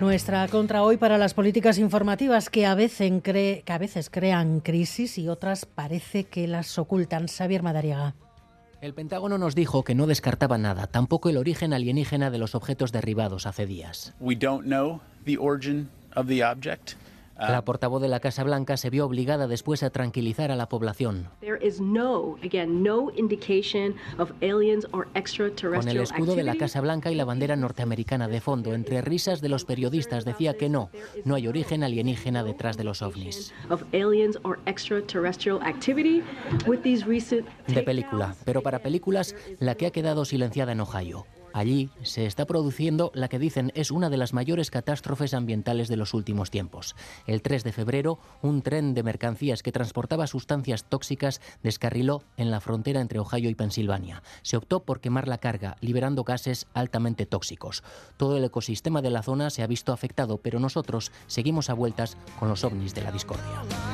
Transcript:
Nuestra contra hoy para las políticas informativas que a, veces cre- que a veces crean crisis y otras parece que las ocultan. Xavier Madariaga. El Pentágono nos dijo que no descartaba nada, tampoco el origen alienígena de los objetos derribados hace días. We don't know the origin of the object. Uh, La portavoz de la Casa Blanca se vio obligada después a tranquilizar a la población. Con el escudo de la. Casa Blanca y la bandera norteamericana de fondo, entre risas de los periodistas decía que no, no hay origen alienígena detrás de los ovnis. De película, pero para películas, la que ha quedado silenciada en Ohio. Allí se está produciendo la que dicen es una de las mayores catástrofes ambientales de los últimos tiempos. El 3 de febrero, un tren de mercancías que transportaba sustancias tóxicas descarriló en la frontera entre Ohio y Pensilvania. Se optó por quemar la carga, liberando gases altamente tóxicos. Todo el ecosistema de la zona se ha visto afectado, pero nosotros seguimos a vueltas con los ovnis de la discordia.